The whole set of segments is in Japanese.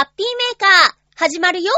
ハッピーメーカー、始まるよ。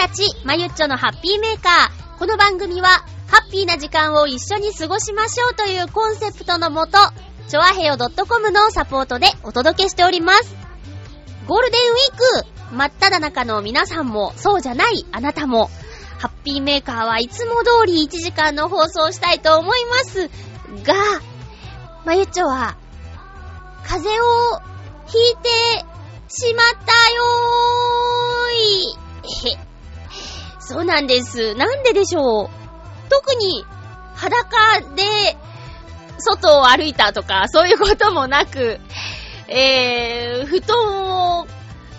月1日、まゆっちょのハッピーメーカー。この番組は、ハッピーな時間を一緒に過ごしましょうというコンセプトのもと、ちょあへよ .com のサポートでお届けしております。ゴールデンウィーク、真っ只中の皆さんも、そうじゃないあなたも、ハッピーメーカーはいつも通り1時間の放送したいと思いますが、まゆっちょは、風邪をひいてしまったよーい。へ。そうなんです。なんででしょう？特に、裸で、外を歩いたとか、そういうこともなく、えー、布団を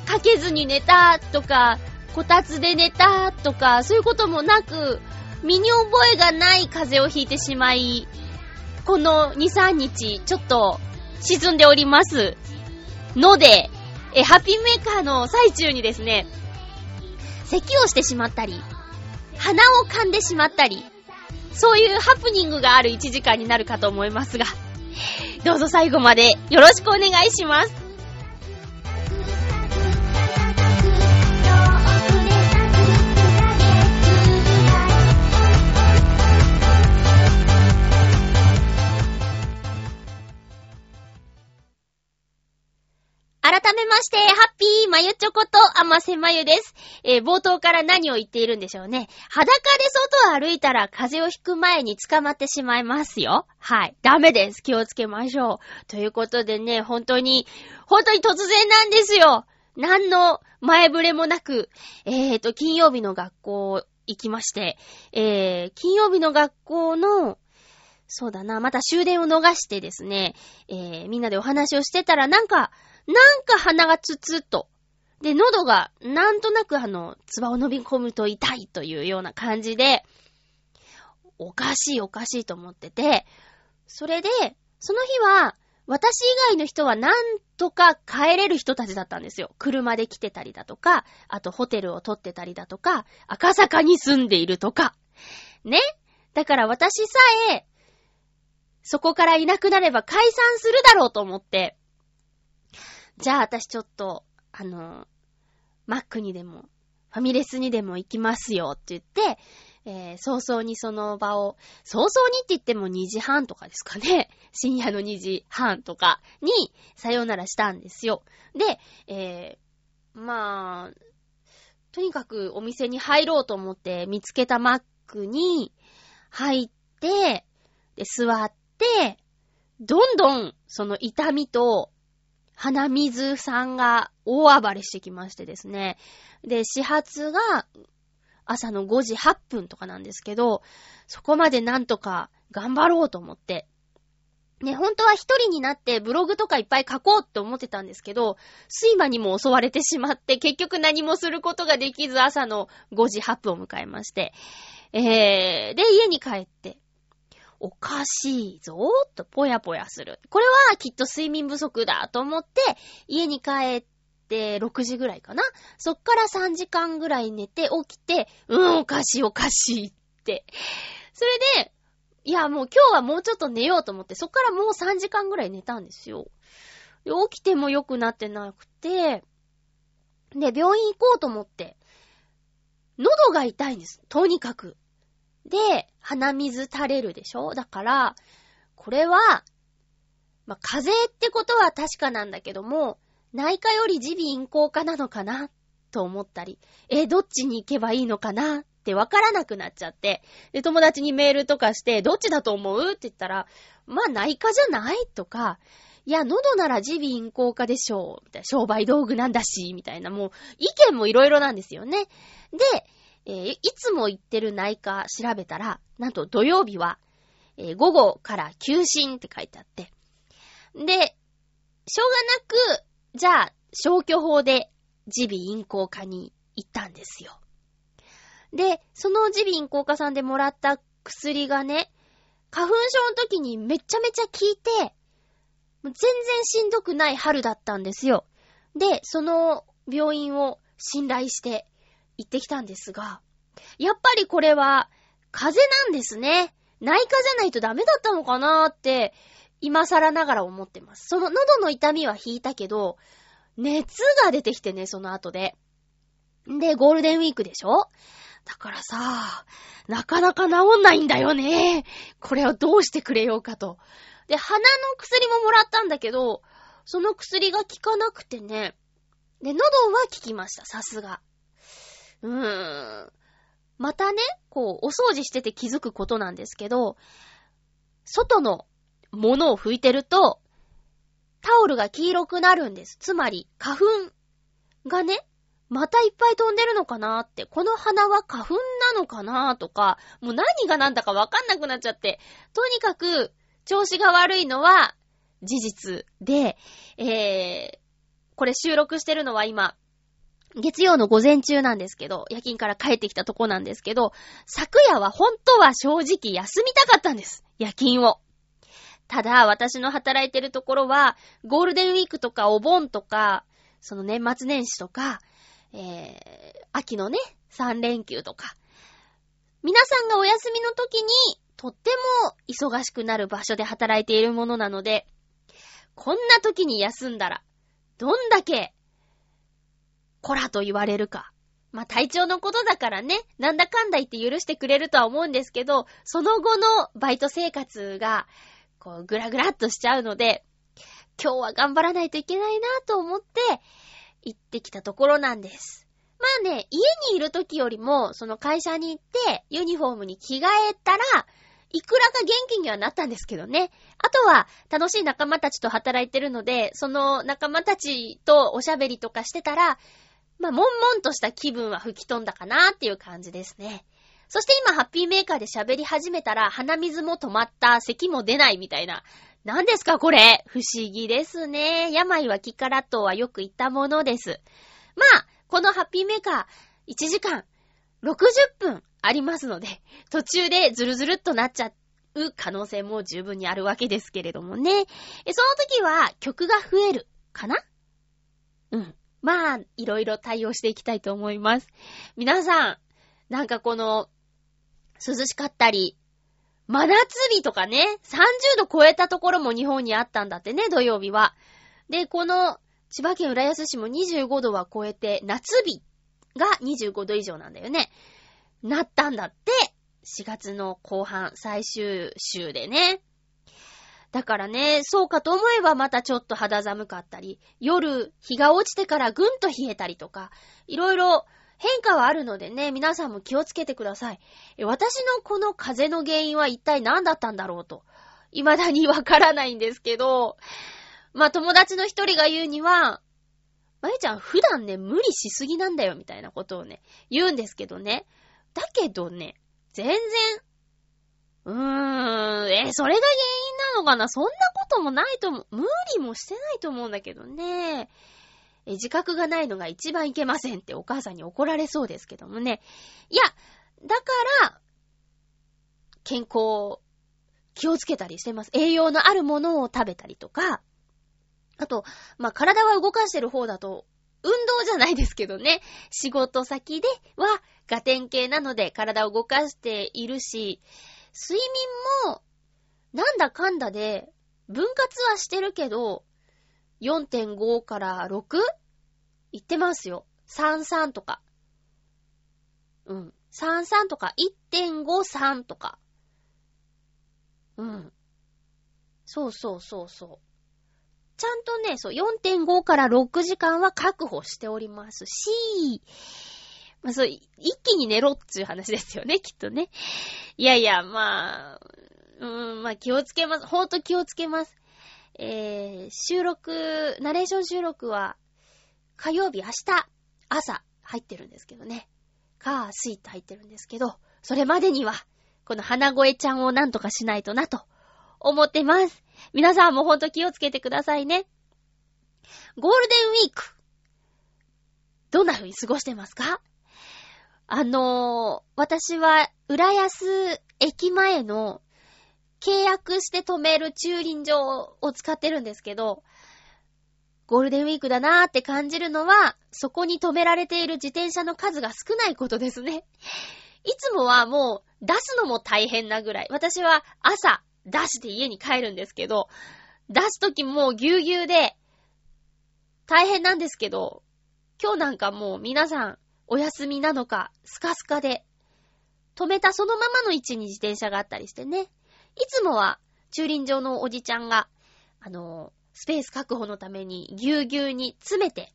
かけずに寝たとか、こたつで寝たとか、そういうこともなく、身に覚えがない風邪をひいてしまい、この2、3日、ちょっと、沈んでおります。ので、え、ハッピーメーカーの最中にですね、咳をしてしまったり、鼻を噛んでしまったり、そういうハプニングがある1時間になるかと思いますが、どうぞ最後までよろしくお願いします。めまして、ハッピーまゆちょこと、あませまゆです。えー、冒頭から何を言っているんでしょうね。裸で外を歩いたら風邪をひく前に捕まってしまいますよ。はい。ダメです。気をつけましょう。ということでね、本当に、本当に突然なんですよ。何の前触れもなく、えーと、金曜日の学校行きまして、えー、金曜日の学校の、そうだな、また終電を逃してですね、えー、みんなでお話をしてたら、なんか、なんか鼻がツツッと。で、喉がなんとなくあの、唾を飲み込むと痛いというような感じで、おかしいおかしいと思ってて、それで、その日は、私以外の人はなんとか帰れる人たちだったんですよ。車で来てたりだとか、あとホテルを取ってたりだとか、赤坂に住んでいるとか。ねだから私さえ、そこからいなくなれば解散するだろうと思って、じゃあ私ちょっと、あの、マックにでも、ファミレスにでも行きますよって言って、えー、早々にその場を、早々にって言っても2時半とかですかね。深夜の2時半とかに、さようならしたんですよ。で、えー、まあ、とにかくお店に入ろうと思って見つけたマックに入って、で、座って、どんどんその痛みと鼻水さんが大暴れしてきましてですね。で、始発が朝の5時8分とかなんですけど、そこまでなんとか頑張ろうと思って。ね、本当は一人になってブログとかいっぱい書こうって思ってたんですけど、睡魔にも襲われてしまって、結局何もすることができず朝の5時8分を迎えまして。えー、で、家に帰って、おかしいぞーとぽやぽやする。これはきっと睡眠不足だと思って、家に帰って6時ぐらいかな。そっから3時間ぐらい寝て起きて、うん、おかしいおかしいって。それで、いや、もう今日はもうちょっと寝ようと思って、そっからもう3時間ぐらい寝たんですよ。で、起きても良くなってなくて、で、病院行こうと思って、喉が痛いんです。とにかく。で、鼻水垂れるでしょ？だから、これは、まあ、風邪ってことは確かなんだけども、内科より耳鼻咽喉科なのかな？と思ったり、え、どっちに行けばいいのかな？ってわからなくなっちゃって、で、友達にメールとかして、どっちだと思う？って言ったら、まあ内科じゃない？とか、いや、喉なら耳鼻咽喉科でしょう。みたいな、商売道具なんだし、みたいな、もう、意見もいろいろなんですよね。で、えー、いつも行ってる内科調べたら、なんと土曜日は、えー、午後から休診って書いてあって。で、しょうがなく、じゃあ、消去法で耳鼻咽喉科に行ったんですよ。で、その耳鼻咽喉科さんでもらった薬がね、花粉症の時にめちゃめちゃ効いて、全然しんどくない春だったんですよ。で、その病院を信頼して行ってきたんですが、やっぱりこれは風邪なんですね。内科じゃないとダメだったのかなーって、今更ながら思ってます。その喉の痛みは引いたけど、熱が出てきてね、その後で。で、ゴールデンウィークでしょ？だからさ、なかなか治んないんだよね。これをどうしてくれようかと。で、鼻の薬ももらったんだけど、その薬が効かなくてね。で、喉は効きました、さすが。うーん。またね、こう、お掃除してて気づくことなんですけど、外のものを拭いてると、タオルが黄色くなるんです。つまり、花粉がね、またいっぱい飛んでるのかなって、この花は花粉なのかなーとか、もう何が何だかわかんなくなっちゃって、とにかく、調子が悪いのは事実で、えー、これ収録してるのは今、月曜の午前中なんですけど、夜勤から帰ってきたとこなんですけど、昨夜は本当は正直休みたかったんです。夜勤を。ただ、私の働いてるところは、ゴールデンウィークとかお盆とか、その年末年始とか、えー、秋のね、3連休とか、皆さんがお休みの時に、とっても忙しくなる場所で働いているものなので、こんな時に休んだら、どんだけ、こらと言われるか。まあ、体調のことだからね、なんだかんだ言って許してくれるとは思うんですけど、その後のバイト生活が、こう、ぐらぐらっとしちゃうので、今日は頑張らないといけないなと思って、行ってきたところなんです。まあね、家にいる時よりも、その会社に行って、ユニフォームに着替えたら、いくらか元気にはなったんですけどね。あとは、楽しい仲間たちと働いてるので、その仲間たちとおしゃべりとかしてたら、まあ、悶々とした気分は吹き飛んだかなっていう感じですね。そして今、ハッピーメーカーで喋り始めたら、鼻水も止まった、咳も出ないみたいな。何ですかこれ不思議ですね。病は気からとはよく言ったものです。まあ、このハッピーメーカー、1時間、60分ありますので、途中でズルズルっとなっちゃう可能性も十分にあるわけですけれどもね。その時は曲が増えるかな？うん。まあ、いろいろ対応していきたいと思います。皆さん、なんかこの、涼しかったり、真夏日とかね、30度超えたところも日本にあったんだってね、土曜日は。で、この、千葉県浦安市も25度は超えて、夏日が25度以上なんだよね。なったんだって。4月の後半、最終週でね。だからね、そうかと思えばまたちょっと肌寒かったり、夜、日が落ちてからぐんと冷えたりとか、いろいろ変化はあるのでね、皆さんも気をつけてください。私のこの風邪の原因は一体何だったんだろうと、未だにわからないんですけど、まあ友達の一人が言うには、まゆちゃん普段ね、無理しすぎなんだよみたいなことをね、言うんですけどね。だけどね、全然、うーん、え、それが原因なのかな？そんなこともないと思う。無理もしてないと思うんだけどね。え、自覚がないのが一番いけませんってお母さんに怒られそうですけどもね。いや、だから、健康、気をつけたりしてます。栄養のあるものを食べたりとか、あと、まあ、体は動かしてる方だと運動じゃないですけどね、仕事先ではガテン系なので体を動かしているし、睡眠もなんだかんだで分割はしてるけど、4.5から 6? 言ってますよ。33とか。うん。33とか、1.53とか。うん。そうそうそうそう。ちゃんとね、そう、4.5から6時間は確保しておりますし、まあ、そう、一気に寝ろっていう話ですよね、きっとね。いやいや、まあ、うーん、まあ気をつけます。ほんと気をつけます。えー、収録、ナレーション収録は、火曜日明日、朝、入ってるんですけどね。カー、スイット入ってるんですけど、それまでには、この花声ちゃんをなんとかしないとなと、思ってます。皆さんもほんと気をつけてくださいね。ゴールデンウィーク、どんな風に過ごしてますか？あのー、私は、浦安駅前の契約して止める駐輪場を使ってるんですけど、ゴールデンウィークだなーって感じるのは、そこに止められている自転車の数が少ないことですね。いつもはもう出すのも大変なぐらい。私は朝出して家に帰るんですけど、出すときもうぎゅうぎゅうで大変なんですけど、今日なんかもう皆さんお休みなのか、スカスカで、止めたそのままの位置に自転車があったりしてね。いつもは、駐輪場のおじちゃんが、あの、スペース確保のためにぎゅうぎゅうに詰めて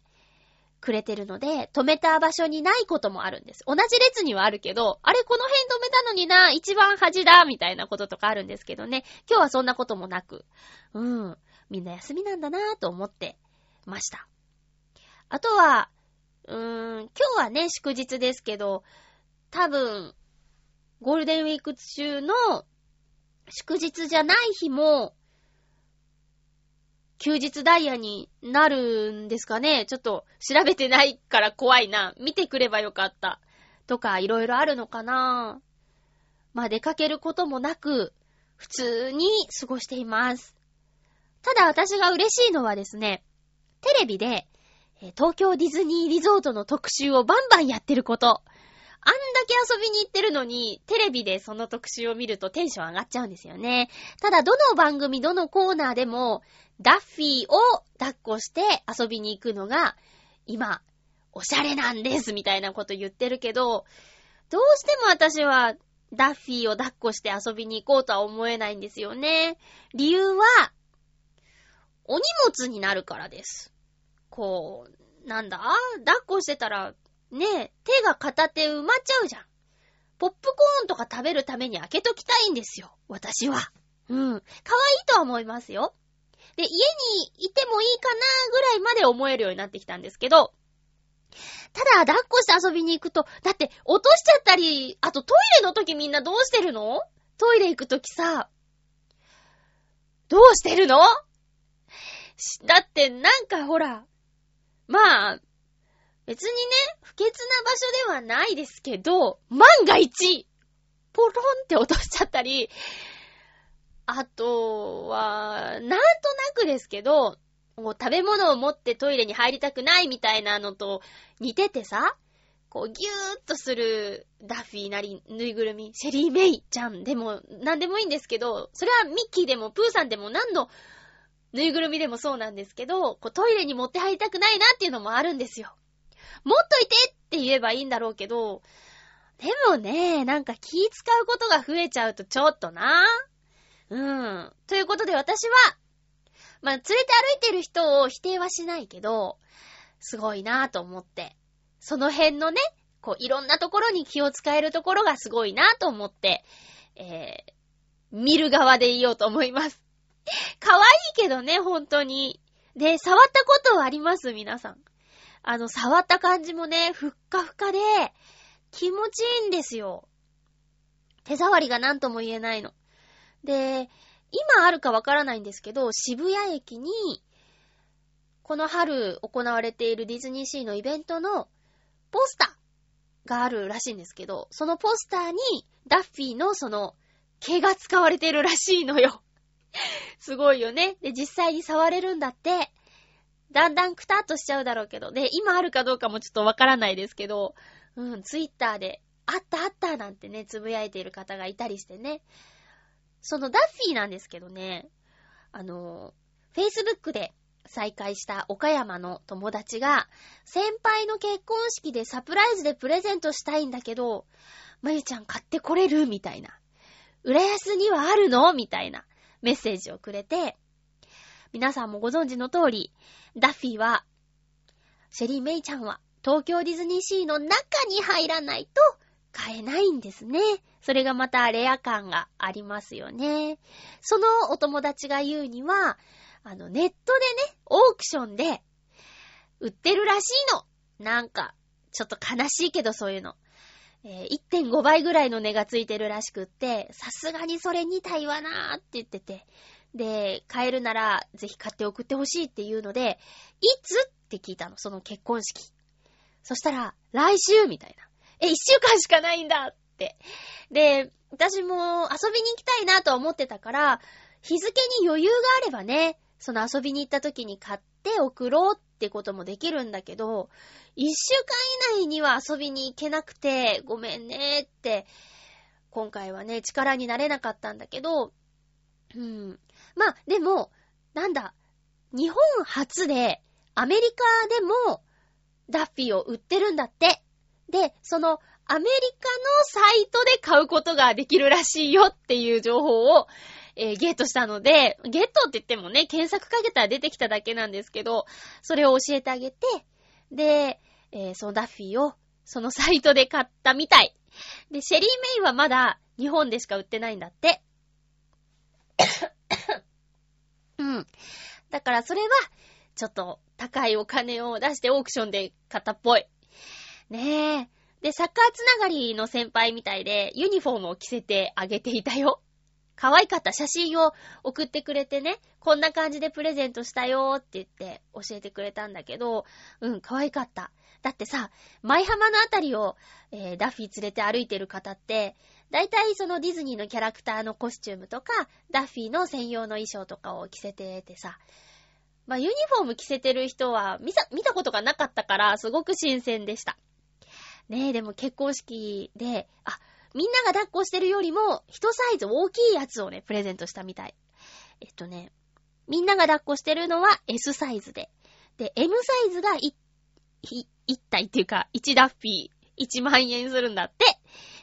くれてるので、止めた場所にないこともあるんです。同じ列にはあるけど、あれこの辺止めたのにな、一番端だ、みたいなこととかあるんですけどね。今日はそんなこともなく、うん、みんな休みなんだなぁと思ってました。あとは、日はね、祝日ですけど、多分、ゴールデンウィーク中の祝日じゃない日も、休日ダイヤになるんですかねちょっと調べてないから怖いな。見てくればよかった。とか、いろいろあるのかなまあ、出かけることもなく、普通に過ごしています。ただ私が嬉しいのはですね、テレビで東京ディズニーリゾートの特集をバンバンやってること。あんだけ遊びに行ってるのに、テレビでその特集を見るとテンション上がっちゃうんですよね。ただ、どの番組、どのコーナーでも、ダッフィーを抱っこして遊びに行くのが、今、おしゃれなんです、みたいなこと言ってるけど、どうしても私は、ダッフィーを抱っこして遊びに行こうとは思えないんですよね。理由は、お荷物になるからです。こう、なんだ？抱っこしてたら、ね手が片手埋まっちゃうじゃん。ポップコーンとか食べるために開けときたいんですよ。私は。うん。可愛いとは思いますよ。で、家にいてもいいかなぐらいまで思えるようになってきたんですけど、ただ、抱っこして遊びに行くと、だって落としちゃったり、あとトイレの時みんなどうしてるの？トイレ行く時さ、どうしてるの？だってなんかほら、まあ、別にね、不潔な場所ではないですけど、万が一、ポロンって落としちゃったり、あとは、なんとなくですけど、もう食べ物を持ってトイレに入りたくないみたいなのと似ててさ、こうギューっとするダッフィーなりぬいぐるみ、シェリーメイちゃんでもなんでもいいんですけど、それはミッキーでもプーさんでも何のぬいぐるみでもそうなんですけど、こうトイレに持って入りたくないなっていうのもあるんですよ。持っといてって言えばいいんだろうけど、でもね、なんか気使うことが増えちゃうとちょっとな。うん。ということで私は、まあ、連れて歩いてる人を否定はしないけど、すごいなぁと思って。その辺のね、こう、いろんなところに気を使えるところがすごいなぁと思って、えー、見る側でいようと思います。可愛いけどね、本当に。で、触ったことはあります皆さん。あの、触った感じもね、ふっかふかで、気持ちいいんですよ。手触りが何とも言えないの。で、今あるかわからないんですけど、渋谷駅に、この春行われているディズニーシーのイベントのポスターがあるらしいんですけど、そのポスターにダッフィーのその毛が使われているらしいのよ。すごいよね。で、実際に触れるんだって。だんだんくたっとしちゃうだろうけど。で、今あるかどうかもちょっとわからないですけど、うん、ツイッターで、あったあったなんてね、つぶやいている方がいたりしてね。そのダッフィーなんですけどね、あの、Facebook で再会した岡山の友達が、先輩の結婚式でサプライズでプレゼントしたいんだけど、まゆちゃん買ってこれるみたいな。浦安にはあるのみたいな。メッセージをくれて、皆さんもご存知の通り、ダッフィーは、シェリー・メイちゃんは東京ディズニーシーの中に入らないと買えないんですね。それがまたレア感がありますよね。そのお友達が言うには、あの、ネットでね、オークションで売ってるらしいの。なんか、ちょっと悲しいけどそういうの。えー、1.5倍ぐらいの値がついてるらしくって、さすがにそれにたいわなーって言ってて。で、買えるならぜひ買って送ってほしいっていうので、いつって聞いたの、その結婚式。そしたら、来週みたいな。え、一週間しかないんだって。で、私も遊びに行きたいなと思ってたから、日付に余裕があればね、その遊びに行った時に買って送ろうっってこともできるんだけど、一週間以内には遊びに行けなくて、ごめんねって、今回はね、力になれなかったんだけど、うん。まあ、でも、なんだ、日本初で、アメリカでも、ダッフィーを売ってるんだって。で、その、アメリカのサイトで買うことができるらしいよっていう情報を、えー、ゲットしたので、ゲットって言ってもね、検索かけたら出てきただけなんですけど、それを教えてあげて、で、えー、そのダッフィーを、そのサイトで買ったみたい。で、シェリー・メイはまだ日本でしか売ってないんだって。うん。だからそれは、ちょっと高いお金を出してオークションで買ったっぽい。ねえ。で、サッカーつながりの先輩みたいで、ユニフォームを着せてあげていたよ。可愛かった写真を送ってくれてね、こんな感じでプレゼントしたよーって言って教えてくれたんだけど、うん、可愛かった。だってさ、舞浜のあたりを、えー、ダッフィー連れて歩いてる方って、だいたいそのディズニーのキャラクターのコスチュームとか、ダッフィーの専用の衣装とかを着せててさ、まあ、ユニフォーム着せてる人は見た、見たことがなかったから、すごく新鮮でした。ねえ、でも結婚式で、あ、みんなが抱っこしてるよりも、一サイズ大きいやつをね、プレゼントしたみたい。えっとね、みんなが抱っこしてるのは S サイズで。で、M サイズが1、1体っていうか、1ダッフィー、1万円するんだって。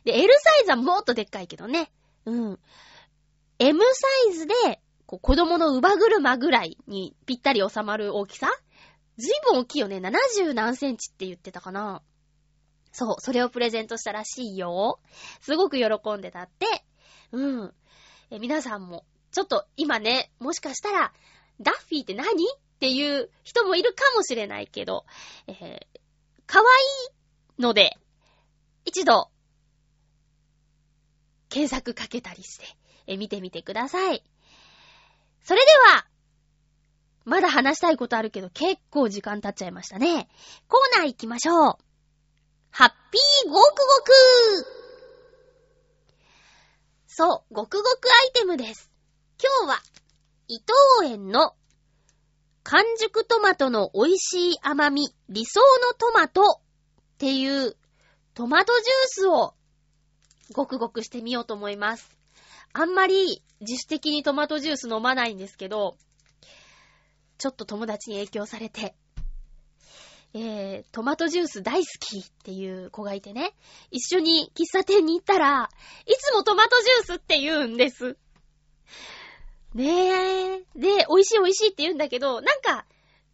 で、L サイズはもっとでっかいけどね。うん。M サイズで、こう子供の乳母車ぐらいにぴったり収まる大きさ？ずいぶん大きいよね。70何センチって言ってたかな。そう、それをプレゼントしたらしいよ。すごく喜んでたって。うん。え、皆さんも、ちょっと今ね、もしかしたら、ダッフィーって何？っていう人もいるかもしれないけど、えー、可愛いので、一度、検索かけたりして、え、見てみてください。それでは、まだ話したいことあるけど結構時間経っちゃいましたね。コーナー行きましょう。ハッピーごくごくそう、ごくごくアイテムです。今日は、伊藤園の完熟トマトの美味しい甘み、理想のトマトっていうトマトジュースをごくごくしてみようと思います。あんまり自主的にトマトジュース飲まないんですけど、ちょっと友達に影響されて、えー、トマトジュース大好きっていう子がいてね、一緒に喫茶店に行ったら、いつもトマトジュースって言うんです。ねえ。で、美味しい美味しいって言うんだけど、なんか、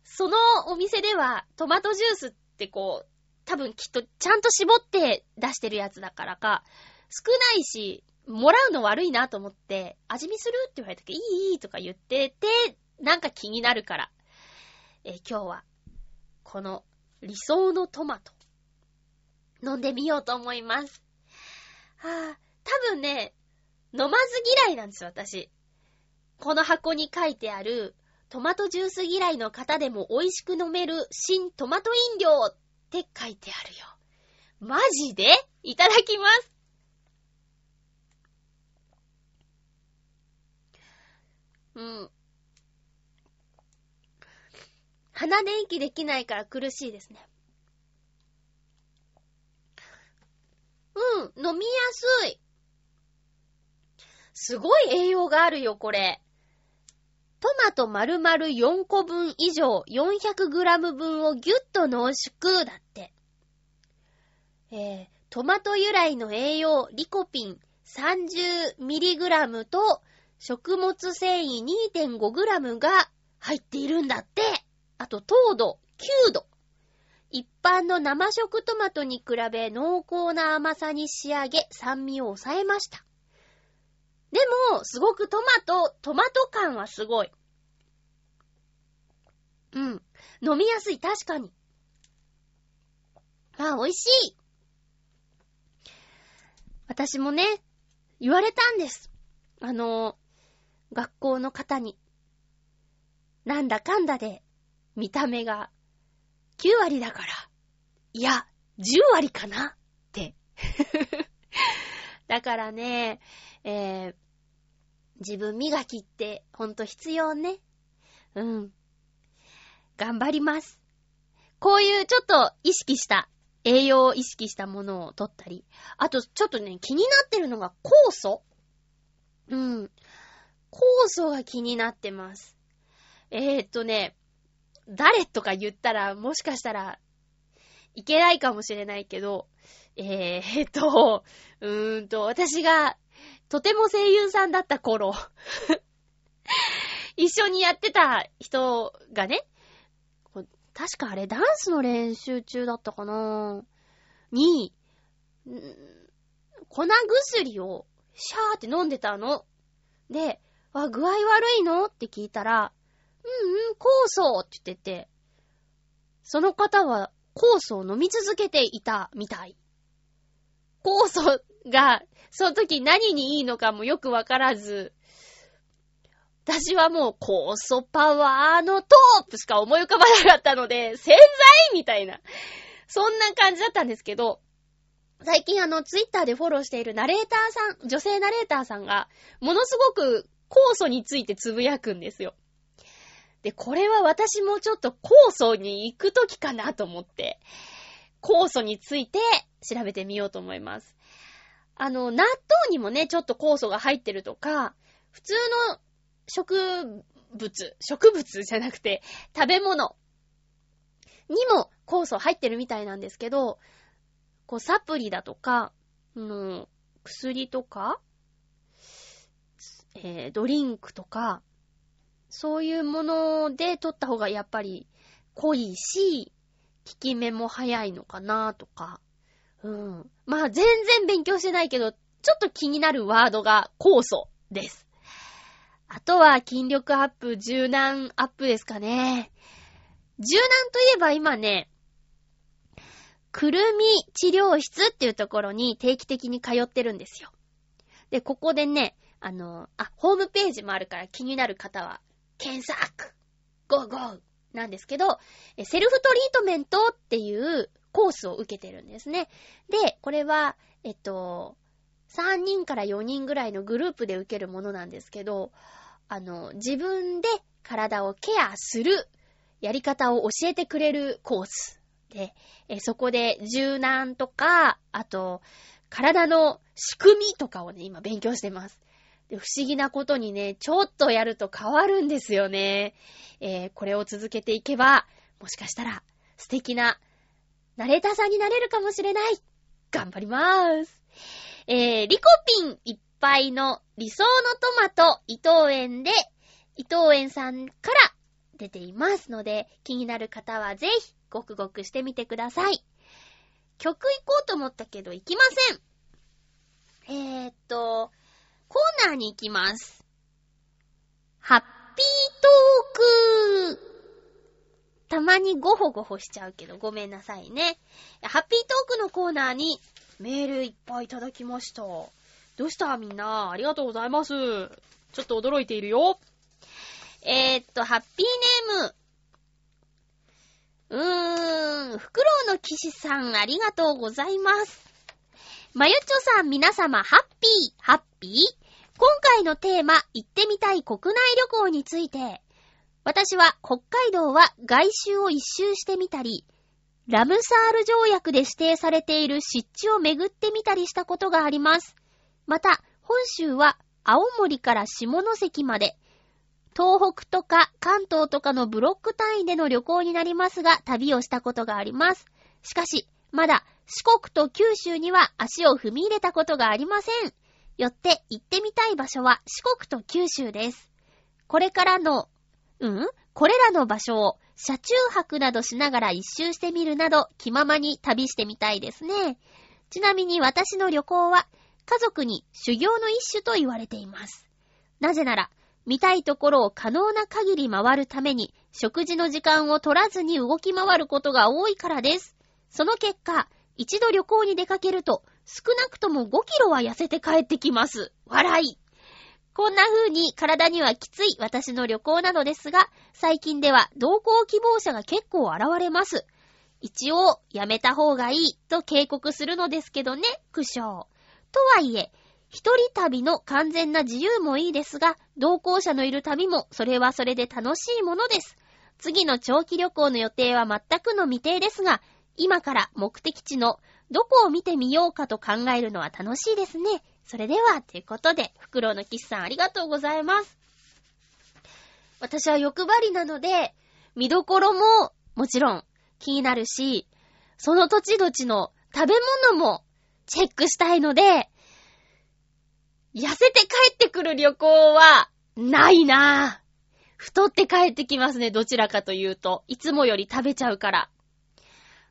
そのお店ではトマトジュースってこう、多分きっとちゃんと絞って出してるやつだからか、少ないし、もらうの悪いなと思って、味見するって言われた時、いいいいとか言ってて、なんか気になるから。え今日は、この理想のトマト、飲んでみようと思います。はぁ、あ、多分ね、飲まず嫌いなんですよ、私。この箱に書いてある、トマトジュース嫌いの方でも美味しく飲める新トマト飲料って書いてあるよ。マジで？いただきます。うん。鼻で息できないから苦しいですね。うん、飲みやすい。すごい栄養があるよ、これ。トマト丸々4個分以上 400g 分をギュッと濃縮だって。えー、トマト由来の栄養、リコピン 30mg と食物繊維 2.5g が入っているんだって。あと糖度9度。一般の生食トマトに比べ濃厚な甘さに仕上げ酸味を抑えました。でも、すごくトマト、トマト感はすごい。うん。飲みやすい、確かに。あ、美味しい。私もね、言われたんです。あの、学校の方に。なんだかんだで、見た目が9割だから、いや、10割かなって。だからね、えー、自分磨きってほんと必要ね。うん。頑張ります。こういうちょっと意識した、栄養を意識したものを取ったり。あと、ちょっとね、気になってるのが酵素うん。酵素が気になってます。えー、っとね、誰とか言ったら、もしかしたら、いけないかもしれないけど、えー、えっと、うーんと、私が、とても声優さんだった頃 一緒にやってた人がね、確かあれ、ダンスの練習中だったかなに、粉薬をシャーって飲んでたの。で、あ、具合悪いの？って聞いたら、うんうん、酵素って言ってて、その方は酵素を飲み続けていたみたい。酵素が、その時何にいいのかもよくわからず、私はもう酵素パワーのトープしか思い浮かばなかったので、洗剤みたいな。そんな感じだったんですけど、最近あの、ツイッターでフォローしているナレーターさん、女性ナレーターさんが、ものすごく酵素についてつぶやくんですよ。で、これは私もちょっと酵素に行くときかなと思って、酵素について調べてみようと思います。あの、納豆にもね、ちょっと酵素が入ってるとか、普通の植物、植物じゃなくて、食べ物にも酵素入ってるみたいなんですけど、こう、サプリだとか、の、薬とか、えー、ドリンクとか、そういうもので撮った方がやっぱり濃いし、効き目も早いのかなとか。うん。まあ全然勉強してないけど、ちょっと気になるワードが酵素です。あとは筋力アップ、柔軟アップですかね。柔軟といえば今ね、くるみ治療室っていうところに定期的に通ってるんですよ。で、ここでね、あの、あ、ホームページもあるから気になる方は検索ゴーゴーなんですけど、セルフトリートメントっていうコースを受けてるんですね。で、これは、えっと、3人から4人ぐらいのグループで受けるものなんですけど、あの、自分で体をケアするやり方を教えてくれるコースで、そこで柔軟とか、あと、体の仕組みとかをね、今勉強してます。不思議なことにね、ちょっとやると変わるんですよね。えー、これを続けていけば、もしかしたら素敵なナレーターさんになれるかもしれない。頑張りまーす。えー、リコピンいっぱいの理想のトマト伊藤園で、伊藤園さんから出ていますので、気になる方はぜひ、ごくごくしてみてください。曲行こうと思ったけど行きません。えー、っと、コーナーに行きます。ハッピートークたまにゴホゴホしちゃうけどごめんなさいね。ハッピートークのコーナーにメールいっぱいいただきました。どうした？みんな。ありがとうございます。ちょっと驚いているよ。えー、っと、ハッピーネーム。うーん、フクロウの騎士さんありがとうございます。まゆちょさん皆様、ハッピー、ハッピー今回のテーマ、行ってみたい国内旅行について、私は北海道は外周を一周してみたり、ラムサール条約で指定されている湿地を巡ってみたりしたことがあります。また、本州は青森から下関まで、東北とか関東とかのブロック単位での旅行になりますが、旅をしたことがあります。しかし、まだ四国と九州には足を踏み入れたことがありません。よって行ってみたい場所は四国と九州です。これからの、うん？これらの場所を車中泊などしながら一周してみるなど気ままに旅してみたいですね。ちなみに私の旅行は家族に修行の一種と言われています。なぜなら、見たいところを可能な限り回るために食事の時間を取らずに動き回ることが多いからです。その結果、一度旅行に出かけると少なくとも5キロは痩せて帰ってきます。笑い。こんな風に体にはきつい私の旅行なのですが、最近では同行希望者が結構現れます。一応、やめた方がいいと警告するのですけどね、苦笑。とはいえ、一人旅の完全な自由もいいですが、同行者のいる旅もそれはそれで楽しいものです。次の長期旅行の予定は全くの未定ですが、今から目的地のどこを見てみようかと考えるのは楽しいですね。それでは、ということで、フクロウのキスさんありがとうございます。私は欲張りなので、見どころももちろん気になるし、その土地土地の食べ物もチェックしたいので、痩せて帰ってくる旅行はないなぁ。太って帰ってきますね、どちらかというと。いつもより食べちゃうから。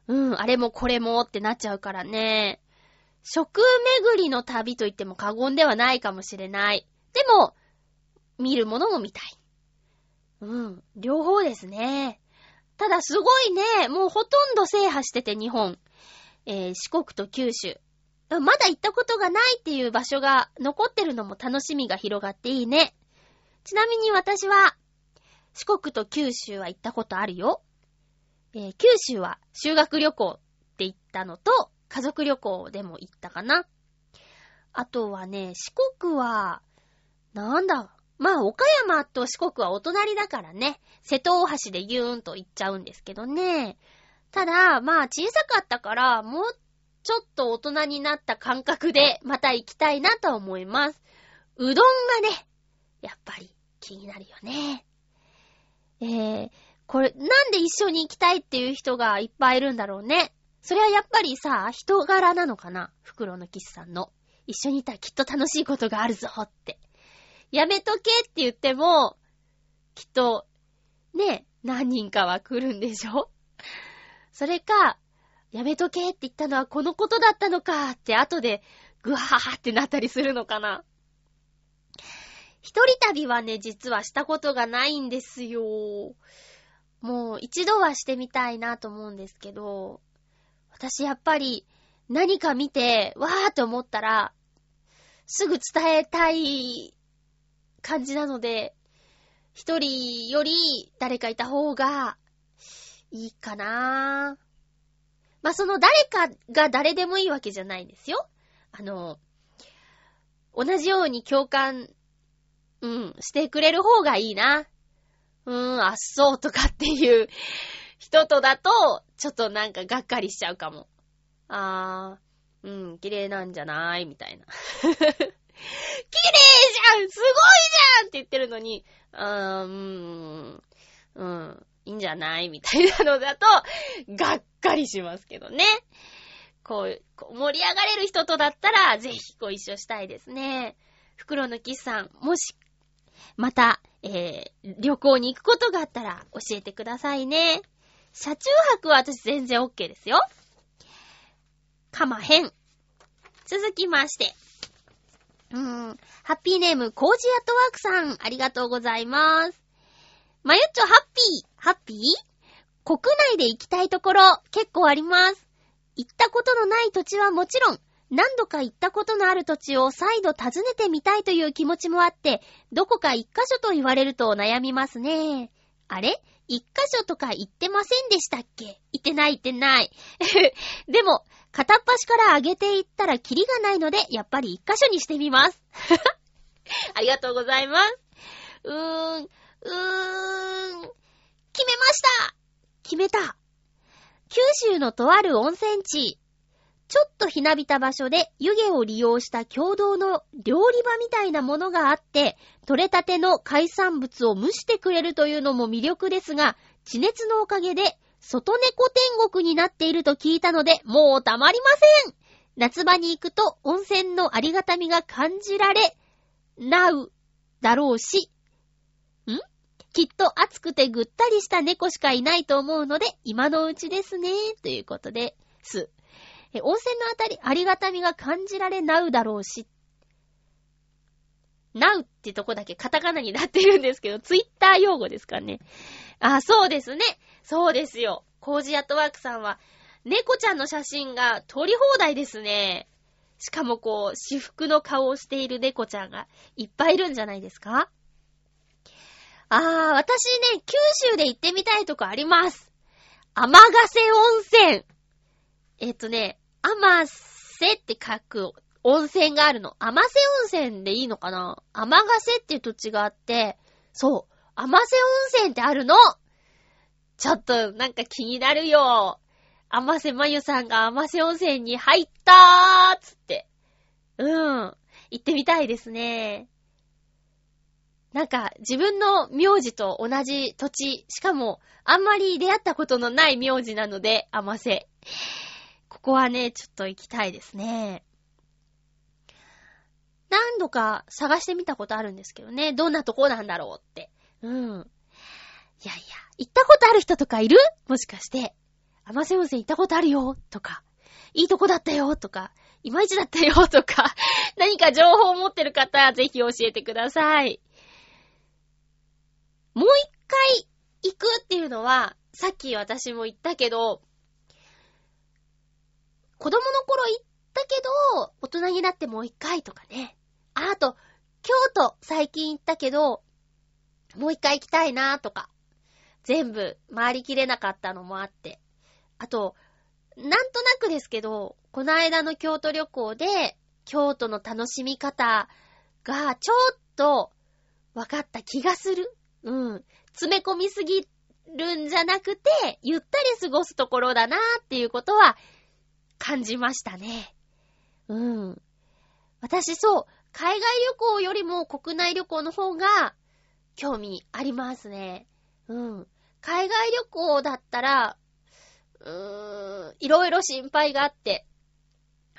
うん、あれもこれもってなっちゃうからね。食巡りの旅と言っても過言ではないかもしれない。でも、見るものも見たい。うん、両方ですね。ただすごいね、もうほとんど制覇してて日本。えー、四国と九州。まだ行ったことがないっていう場所が残ってるのも楽しみが広がっていいね。ちなみに私は、四国と九州は行ったことあるよ。えー、九州は修学旅行って言ったのと、家族旅行でも行ったかな。あとはね、四国は、なんだ、まあ、岡山と四国はお隣だからね、瀬戸大橋でユーンと行っちゃうんですけどね。ただ、まあ、小さかったから、もうちょっと大人になった感覚で、また行きたいなと思います。うどんがね、やっぱり気になるよね。えー、これ、なんで一緒に行きたいっていう人がいっぱいいるんだろうね。それはやっぱりさ、人柄なのかな？袋のキスさんの。一緒にいたらきっと楽しいことがあるぞって。やめとけって言っても、きっと、ね、何人かは来るんでしょ？それか、やめとけって言ったのはこのことだったのかって後でぐわーってなったりするのかな？一人旅はね、実はしたことがないんですよ。もう一度はしてみたいなと思うんですけど、私やっぱり何か見て、わーって思ったら、すぐ伝えたい感じなので、一人より誰かいた方がいいかなまあ、その誰かが誰でもいいわけじゃないんですよ。あの、同じように共感、うん、してくれる方がいいな。うーん、あっそうとかっていう 人とだと、ちょっとなんかがっかりしちゃうかも。あー、うん、綺麗なんじゃないみたいな。綺麗じゃんすごいじゃんって言ってるのに、うーん、うん、いいんじゃないみたいなのだと、がっかりしますけどね。こう、こう盛り上がれる人とだったら、ぜひご一緒したいですね。袋のキスさん、もし、また、えー、旅行に行くことがあったら教えてくださいね。車中泊は私全然 OK ですよ。かまへん。続きまして。うーん。ハッピーネーム、コージアットワークさん、ありがとうございます。まゆっちょ、ハッピー、ハッピー？国内で行きたいところ、結構あります。行ったことのない土地はもちろん、何度か行ったことのある土地を再度訪ねてみたいという気持ちもあって、どこか一箇所と言われると悩みますね。あれ？一箇所とか行ってませんでしたっけ？行ってない行ってない。でも、片っ端から上げていったらキリがないので、やっぱり一箇所にしてみます。ありがとうございます。うーん、うーん、決めました決めた九州のとある温泉地、ちょっとひなびた場所で湯気を利用した共同の料理場みたいなものがあって、取れたての海産物を蒸してくれるというのも魅力ですが、地熱のおかげで、外猫天国になっていると聞いたので、もうたまりません夏場に行くと温泉のありがたみが感じられ、なう、だろうし、ん？きっと暑くてぐったりした猫しかいないと思うので、今のうちですね。ということで、す。え、温泉のあたり、ありがたみが感じられなうだろうし。なうってとこだけカタカナになってるんですけど、ツイッター用語ですかね。あ、そうですね。そうですよ。コージアットワークさんは、猫ちゃんの写真が撮り放題ですね。しかもこう、私服の顔をしている猫ちゃんがいっぱいいるんじゃないですか？あー、私ね、九州で行ってみたいとこあります。天ヶ瀬温泉。えっとね、天瀬って書く温泉があるの。天瀬温泉でいいのかな？天ヶ瀬っていう土地があって、そう、天瀬温泉ってあるの？ちょっとなんか気になるよ。甘瀬まゆさんが甘瀬温泉に入ったーつって。うん。行ってみたいですね。なんか、自分の名字と同じ土地、しかも、あんまり出会ったことのない名字なので、甘瀬。ここはね、ちょっと行きたいですね。何度か探してみたことあるんですけどね。どんなとこなんだろうって。うん。いやいや、行ったことある人とかいる？もしかして。甘瀬温泉行ったことあるよとか、いいとこだったよとか、いまいちだったよとか、何か情報を持ってる方、ぜひ教えてください。もう一回行くっていうのは、さっき私も言ったけど、子供の頃行ったけど、大人になってもう一回とかね。あ、あと、京都最近行ったけど、もう一回行きたいなとか。全部回りきれなかったのもあって。あと、なんとなくですけど、この間の京都旅行で、京都の楽しみ方がちょっと分かった気がする。うん。詰め込みすぎるんじゃなくて、ゆったり過ごすところだなっていうことは感じましたね。うん。私そう、海外旅行よりも国内旅行の方が興味ありますね。うん。海外旅行だったら、うーん、いろいろ心配があって、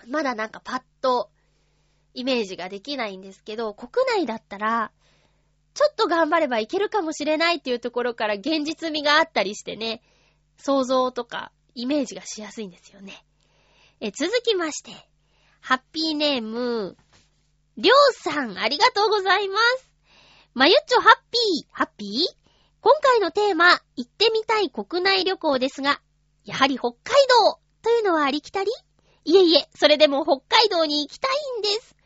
まだなんかパッとイメージができないんですけど、国内だったら、ちょっと頑張ればいけるかもしれないっていうところから現実味があったりしてね、想像とかイメージがしやすいんですよね。え、続きまして、ハッピーネーム、りょうさん、ありがとうございます。まゆっちょハッピー、ハッピー？今回のテーマ、行ってみたい国内旅行ですが、やはり北海道というのはありきたり？いえいえ、それでも北海道に行きたいんです。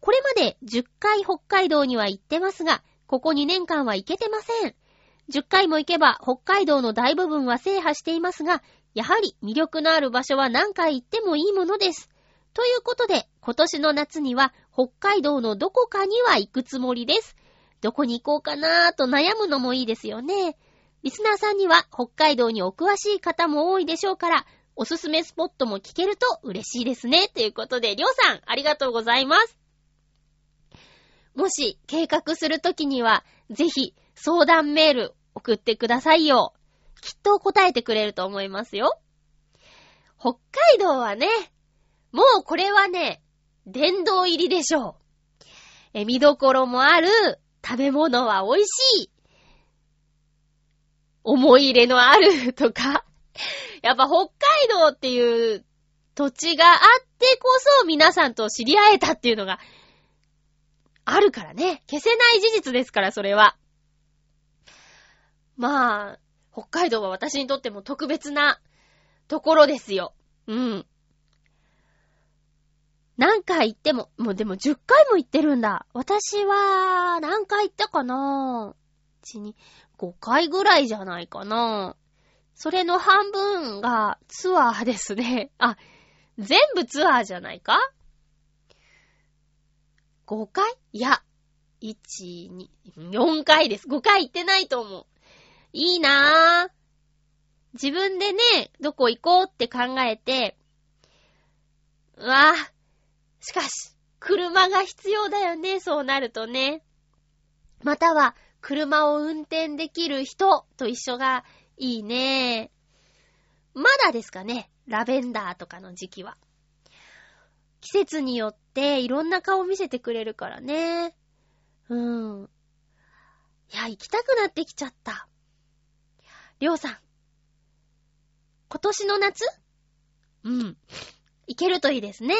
これまで10回北海道には行ってますが、ここ2年間は行けてません。10回も行けば北海道の大部分は制覇していますが、やはり魅力のある場所は何回行ってもいいものです。ということで、今年の夏には北海道のどこかには行くつもりです。どこに行こうかなーと悩むのもいいですよね。リスナーさんには北海道にお詳しい方も多いでしょうから、おすすめスポットも聞けると嬉しいですね。ということで、りょうさん、ありがとうございます。もし、計画するときには、ぜひ、相談メール送ってくださいよ。きっと答えてくれると思いますよ。北海道はね、もうこれはね、殿堂入りでしょう。え、見どころもある、食べ物は美味しい、思い入れのある とか、やっぱ北海道っていう土地があってこそ皆さんと知り合えたっていうのがあるからね。消せない事実ですから、それは。まあ、北海道は私にとっても特別なところですよ。うん。何回行っても、もうでも10回も行ってるんだ。私は、何回行ったかな ?1、2、5回ぐらいじゃないかな。それの半分がツアーですね。あ、全部ツアーじゃないか ?5 回？いや、1、2、4回です。5回行ってないと思う。いいなぁ。自分でね、どこ行こうって考えて、うわぁ。しかし、車が必要だよね、そうなるとね。または、車を運転できる人と一緒がいいね。まだですかね。ラベンダーとかの時期は。季節によっていろんな顔見せてくれるからね。うん。いや、行きたくなってきちゃった。りょうさん。今年の夏？うん。行けるといいですね。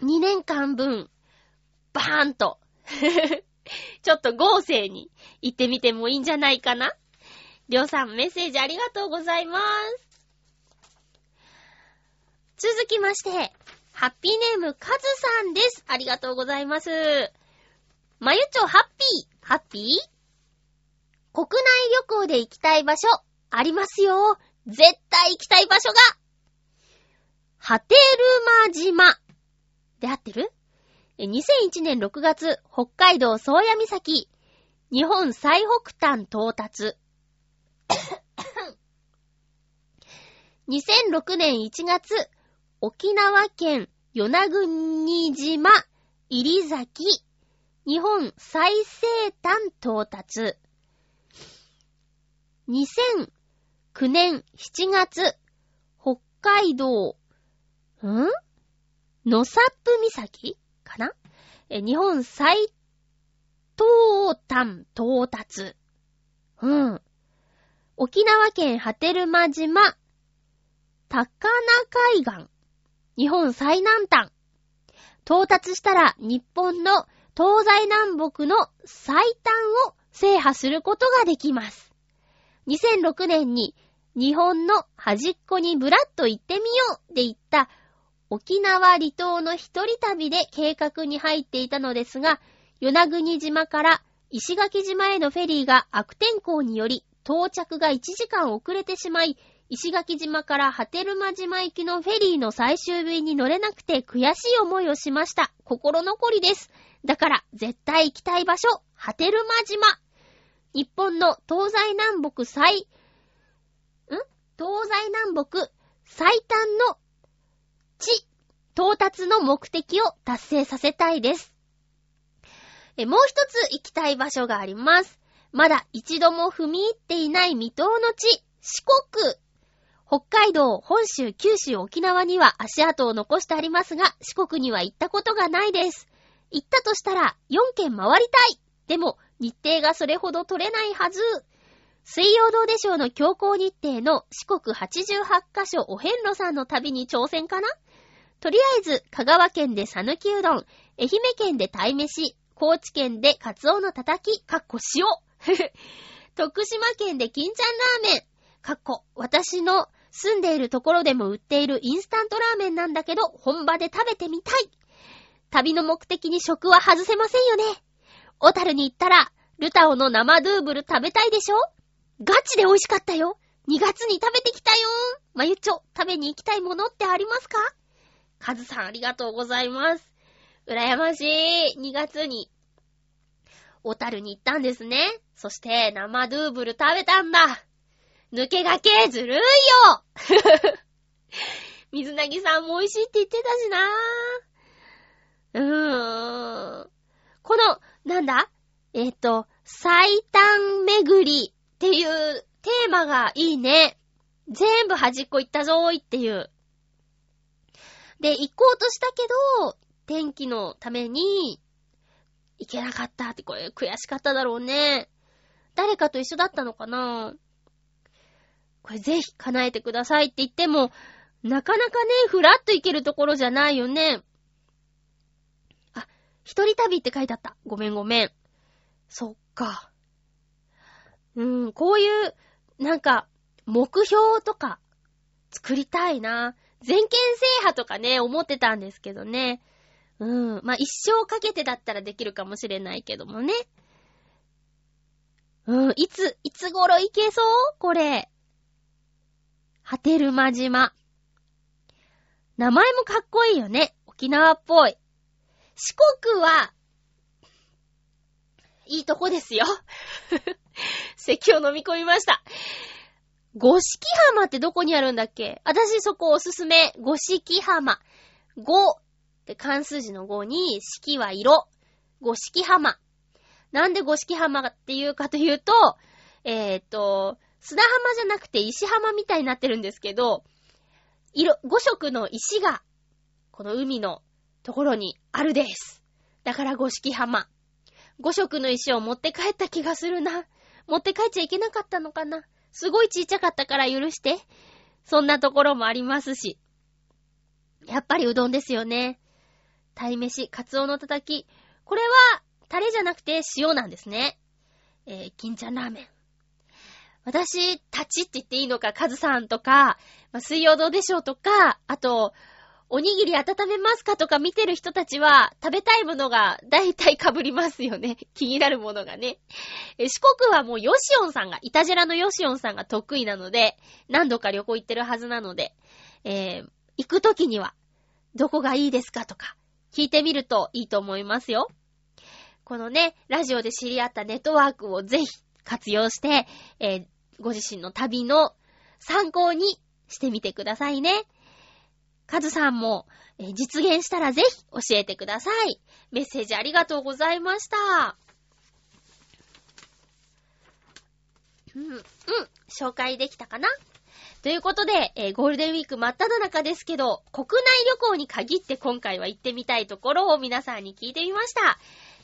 2年間分、バーンと ちょっと豪勢に行ってみてもいいんじゃないかなりょうさん、メッセージありがとうございます。続きまして、ハッピーネーム、カズさんです。ありがとうございます。まゆちょ、ハッピー、ハッピー？国内旅行で行きたい場所、ありますよ。絶対行きたい場所が、ハテルマ島。で合ってる ?2001 年6月、北海道宗谷岬、日本最北端到達。2006年1月、沖縄県与那国島入崎、日本最西端到達。2009年7月、北海道、ん？野サップ岬かな、日本最東端到達。うん。沖縄県波照間島、高菜海岸、日本最南端。到達したら日本の東西南北の最端を制覇することができます。2006年に日本の端っこにブラッと行ってみようで言った沖縄離島の一人旅で計画に入っていたのですが、与那国島から石垣島へのフェリーが悪天候により到着が1時間遅れてしまい、石垣島から波照間島行きのフェリーの最終便に乗れなくて悔しい思いをしました。心残りです。だから、絶対行きたい場所、波照間島。日本の東西南北最、ん？東西南北最短の地、到達の目的を達成させたいです。え、もう一つ行きたい場所があります。まだ一度も踏み入っていない未踏の地、四国。北海道、本州、九州、沖縄には足跡を残してありますが、四国には行ったことがないです。行ったとしたら、4県回りたいでも、日程がそれほど取れないはず。水曜どうでしょうの強行日程の四国88カ所お遍路さんの旅に挑戦かな？とりあえず、香川県でさぬきうどん、愛媛県で鯛めし、高知県でカツオのたたき、かっこ塩。徳島県で金ちゃんラーメン、かっこ私の住んでいるところでも売っているインスタントラーメンなんだけど、本場で食べてみたい。旅の目的に食は外せませんよね。小樽に行ったら、ルタオの生ドゥーブル食べたいでしょ？ガチで美味しかったよ !2 月に食べてきたよまゆちょ、食べに行きたいものってありますか？カズさんありがとうございます。うらやましい。2月に、小樽に行ったんですね。そして、生ドゥーブル食べたんだ。抜けがけずるいよ 水なぎさんも美味しいって言ってたしなうーん。この、なんだ？えっ、ー、と、最短巡りっていうテーマがいいね。全部端っこ行ったぞーいっていう。で、行こうとしたけど、天気のために、行けなかったって、これ悔しかっただろうね。誰かと一緒だったのかな？これぜひ叶えてくださいって言っても、なかなかね、ふらっと行けるところじゃないよね。一人旅って書いてあった。ごめんごめん。そっか。うん、こういう、なんか、目標とか、作りたいな。全県制覇とかね、思ってたんですけどね。うん。まあ、一生かけてだったらできるかもしれないけどもね。うん、いつ、いつ頃行けそう？これ。ハテルマ島。名前もかっこいいよね。沖縄っぽい。四国は、いいとこですよ。席を飲み込みました。五色浜ってどこにあるんだっけ？私そこおすすめ。五色浜。五って関数字の五に、四色は色。五色浜。なんで五色浜っていうかというと、えっ、ー、と、砂浜じゃなくて石浜みたいになってるんですけど、色、五色の石が、この海のところにあるです。だから五色浜。5色の石を持って帰った気がするな。持って帰っちゃいけなかったのかな。すごいちっちゃかったから許して。そんなところもありますし。やっぱりうどんですよね。鯛飯、カツオのたたき。これは、タレじゃなくて塩なんですね。えー、金ちゃんラーメン。私、たちって言っていいのか、カズさんとか、まあ、水曜どうでしょうとか、あと、おにぎり温めますかとか見てる人たちは、食べたいものが大体被りますよね。気になるものがね。四国はもうヨシオンさんが、イタジラのヨシオンさんが得意なので、何度か旅行行ってるはずなので、えー、行くときには、どこがいいですかとか、聞いてみるといいと思いますよ。このね、ラジオで知り合ったネットワークをぜひ活用して、えー、ご自身の旅の参考にしてみてくださいね。カズさんも、え、実現したらぜひ教えてください。メッセージありがとうございました。うん、うん、紹介できたかな？ということで、えー、ゴールデンウィーク真っ只中ですけど、国内旅行に限って今回は行ってみたいところを皆さんに聞いてみました。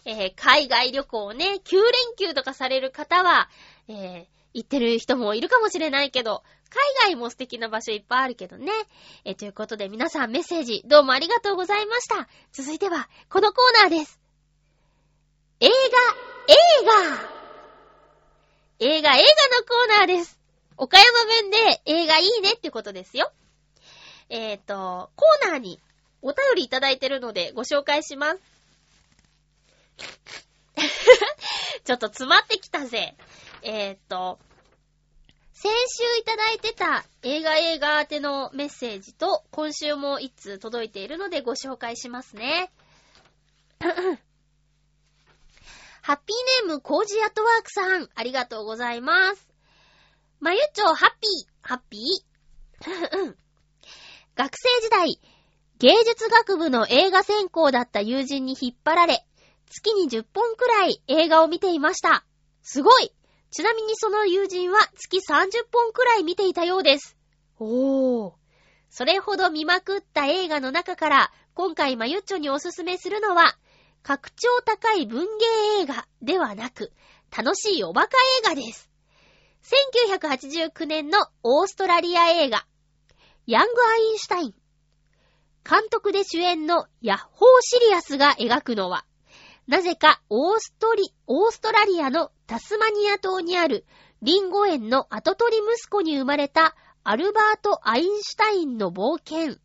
えー、海外旅行ね、9連休とかされる方は、えー、行ってる人もいるかもしれないけど、海外も素敵な場所いっぱいあるけどね。え、ということで皆さんメッセージどうもありがとうございました。続いては、このコーナーです。映画、映画映画、映画のコーナーです。岡山弁で映画いいねってことですよ。えっ、ー、と、コーナーにお便りいただいてるのでご紹介します。ちょっと詰まってきたぜ。えー、っと、先週いただいてた映画映画宛てのメッセージと、今週も一通届いているのでご紹介しますね。ハッピーネームコージアットワークさん、ありがとうございます。まゆちょ、ハッピー、ハッピー。学生時代、芸術学部の映画専攻だった友人に引っ張られ、月に10本くらい映画を見ていました。すごいちなみにその友人は月30本くらい見ていたようです。おー。それほど見まくった映画の中から、今回まゆっちょにおすすめするのは、格調高い文芸映画ではなく、楽しいおバカ映画です。1989年のオーストラリア映画、ヤング・アインシュタイン。監督で主演のヤッホー・シリアスが描くのは、なぜかオーストリ、オーストラリアのタスマニア島にあるリンゴ園の跡取り息子に生まれたアルバート・アインシュタインの冒険。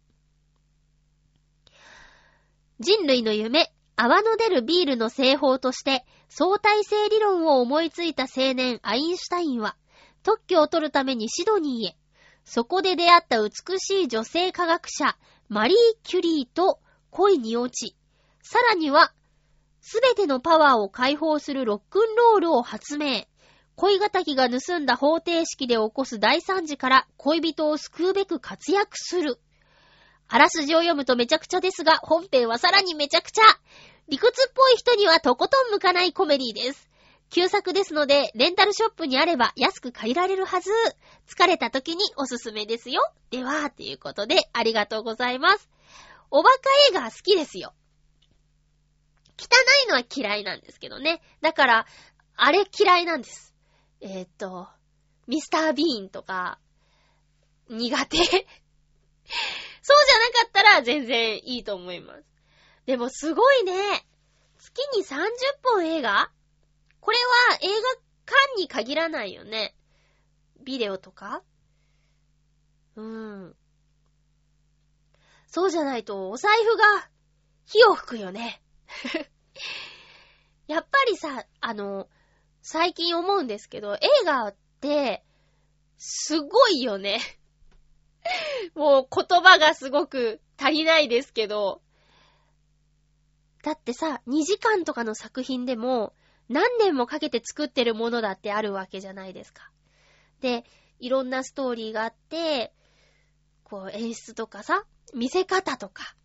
人類の夢、泡の出るビールの製法として相対性理論を思いついた青年アインシュタインは特許を取るためにシドニーへ。そこで出会った美しい女性科学者マリー・キュリーと恋に落ち、さらにはすべてのパワーを解放するロックンロールを発明。恋敵が盗んだ方程式で起こす大惨事から恋人を救うべく活躍する。あらすじを読むとめちゃくちゃですが、本編はさらにめちゃくちゃ。理屈っぽい人にはとことん向かないコメディです。旧作ですので、レンタルショップにあれば安く借りられるはず。疲れた時におすすめですよ。では、ということで、ありがとうございます。おバカ映画好きですよ。汚いのは嫌いなんですけどね。だから、あれ嫌いなんです。えー、っと、ミスター・ビーンとか、苦手そうじゃなかったら全然いいと思います。でもすごいね。月に30本映画？これは映画館に限らないよね。ビデオとか？うん。そうじゃないとお財布が火を吹くよね。やっぱりさ、あの、最近思うんですけど、映画って、すごいよね。もう言葉がすごく足りないですけど、だってさ、2時間とかの作品でも、何年もかけて作ってるものだってあるわけじゃないですか。で、いろんなストーリーがあって、こう演出とかさ、見せ方とか、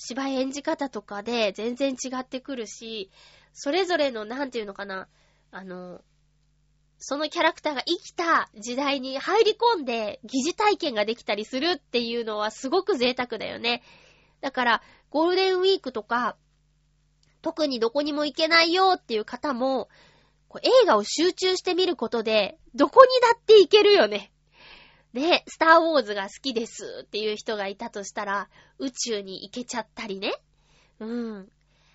芝居演じ方とかで全然違ってくるし、それぞれの、なんていうのかな、あの、そのキャラクターが生きた時代に入り込んで疑似体験ができたりするっていうのはすごく贅沢だよね。だから、ゴールデンウィークとか、特にどこにも行けないよっていう方も、映画を集中して見ることで、どこにだって行けるよね。ね、スターウォーズが好きですっていう人がいたとしたら、宇宙に行けちゃったりね。うん。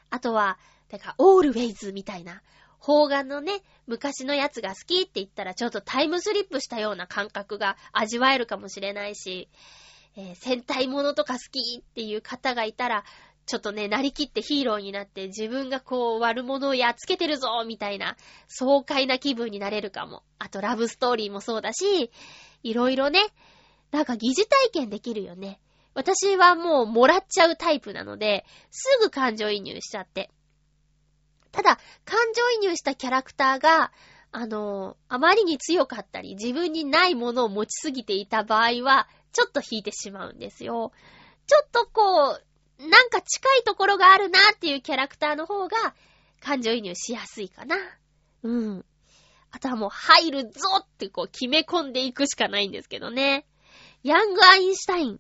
あとは、だから、オールウェイズみたいな、方眼のね、昔のやつが好きって言ったら、ちょっとタイムスリップしたような感覚が味わえるかもしれないし、えー、戦隊ものとか好きっていう方がいたら、ちょっとね、なりきってヒーローになって自分がこう悪者をやっつけてるぞみたいな爽快な気分になれるかも。あとラブストーリーもそうだし、いろいろね、なんか疑似体験できるよね。私はもうもらっちゃうタイプなので、すぐ感情移入しちゃって。ただ、感情移入したキャラクターが、あの、あまりに強かったり、自分にないものを持ちすぎていた場合は、ちょっと引いてしまうんですよ。ちょっとこう、なんか近いところがあるなっていうキャラクターの方が、感情移入しやすいかな。うん。あとはもう入るぞってこう決め込んでいくしかないんですけどね。ヤングアインシュタイン。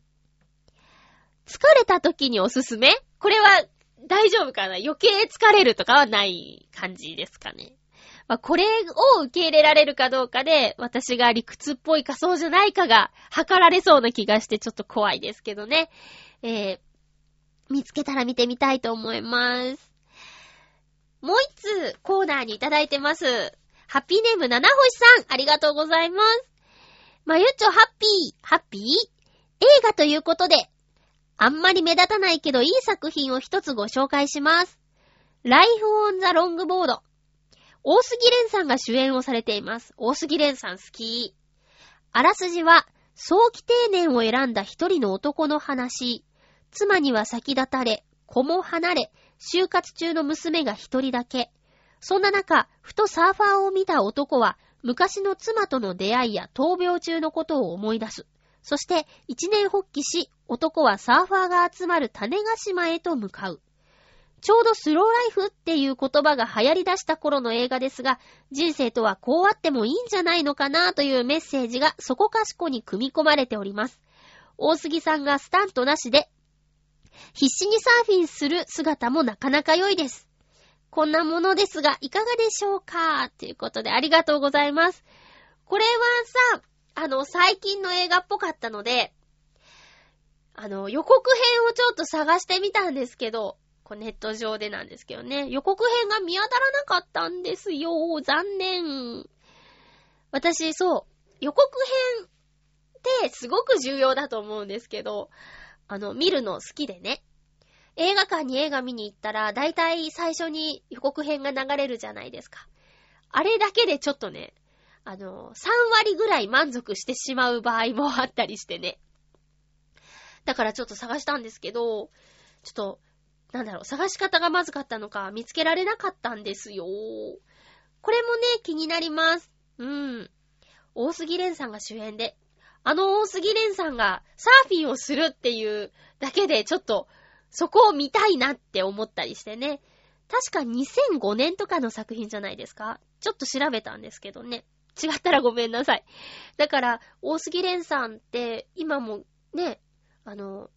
疲れた時におすすめ？これは大丈夫かな？余計疲れるとかはない感じですかね。まあ、これを受け入れられるかどうかで、私が理屈っぽいかそうじゃないかが測られそうな気がしてちょっと怖いですけどね。えー、見つけたら見てみたいと思います。もう一つコーナーにいただいてます。ハッピーネーム七星さん、ありがとうございます。まゆちょハッピー、ハッピー？映画ということで、あんまり目立たないけどいい作品を一つご紹介します。ライフオンザロングボード。大杉蓮さんが主演をされています。大杉蓮さん好き。あらすじは、早期定年を選んだ一人の男の話。妻には先立たれ、子も離れ、就活中の娘が一人だけ。そんな中、ふとサーファーを見た男は、昔の妻との出会いや闘病中のことを思い出す。そして、一年発起し、男はサーファーが集まる種ヶ島へと向かう。ちょうどスローライフっていう言葉が流行り出した頃の映画ですが、人生とはこうあってもいいんじゃないのかなというメッセージがそこかしこに組み込まれております。大杉さんがスタントなしで必死にサーフィンする姿もなかなか良いです。こんなものですが、いかがでしょうか？ということで、ありがとうございます。これはさ、あの、最近の映画っぽかったので、あの、予告編をちょっと探してみたんですけど、こうネット上でなんですけどね、予告編が見当たらなかったんですよ。残念。私、そう、予告編ってすごく重要だと思うんですけど、あの、見るの好きでね。映画館に映画見に行ったら、だいたい最初に予告編が流れるじゃないですか。あれだけでちょっとね、あの、3割ぐらい満足してしまう場合もあったりしてね。だからちょっと探したんですけど、ちょっと、なんだろう、探し方がまずかったのか見つけられなかったんですよ。これもね、気になります。うん。大杉蓮さんが主演で、あの大杉蓮さんがサーフィンをするっていうだけでちょっとそこを見たいなって思ったりしてね。確か2005年とかの作品じゃないですかちょっと調べたんですけどね。違ったらごめんなさい。だから、大杉蓮さんって今もね、あの、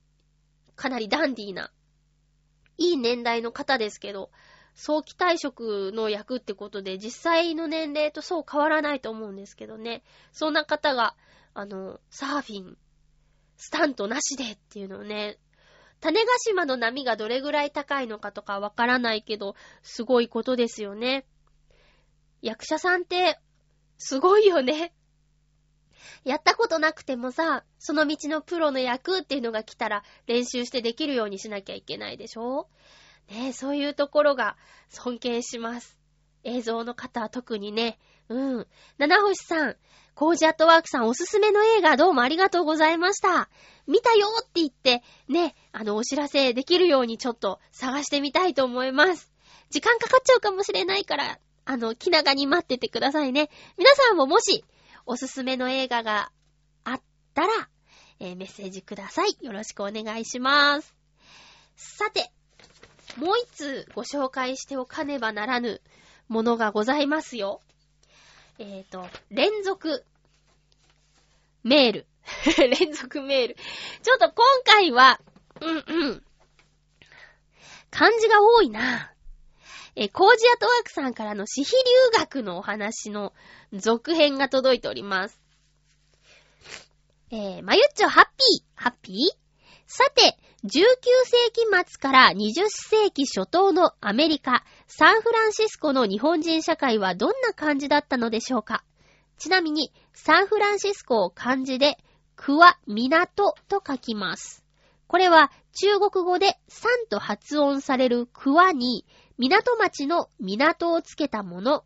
かなりダンディーな、いい年代の方ですけど、早期退職の役ってことで、実際の年齢とそう変わらないと思うんですけどね。そんな方が、あの、サーフィン、スタントなしでっていうのをね、種ヶ島の波がどれぐらい高いのかとかわからないけど、すごいことですよね。役者さんって、すごいよね。やったことなくてもさ、その道のプロの役っていうのが来たら練習してできるようにしなきゃいけないでしょねえ、そういうところが尊敬します。映像の方は特にね。うん。七星さん、コージアットワークさんおすすめの映画どうもありがとうございました。見たよって言って、ね、あの、お知らせできるようにちょっと探してみたいと思います。時間かかっちゃうかもしれないから、あの、気長に待っててくださいね。皆さんももし、おすすめの映画があったら、えー、メッセージください。よろしくお願いします。さて、もう一つご紹介しておかねばならぬものがございますよ。えっ、ー、と、連続メール。連続メール。ちょっと今回は、うんうん。漢字が多いな。えコージアトワークさんからの私費留学のお話の続編が届いております。えー、まゆっちょハッピー、ハッピー？さて、19世紀末から20世紀初頭のアメリカ、サンフランシスコの日本人社会はどんな感じだったのでしょうか？ちなみに、サンフランシスコを漢字で、クワ、港と書きます。これは中国語でサンと発音されるクワに、港町の港をつけたもの。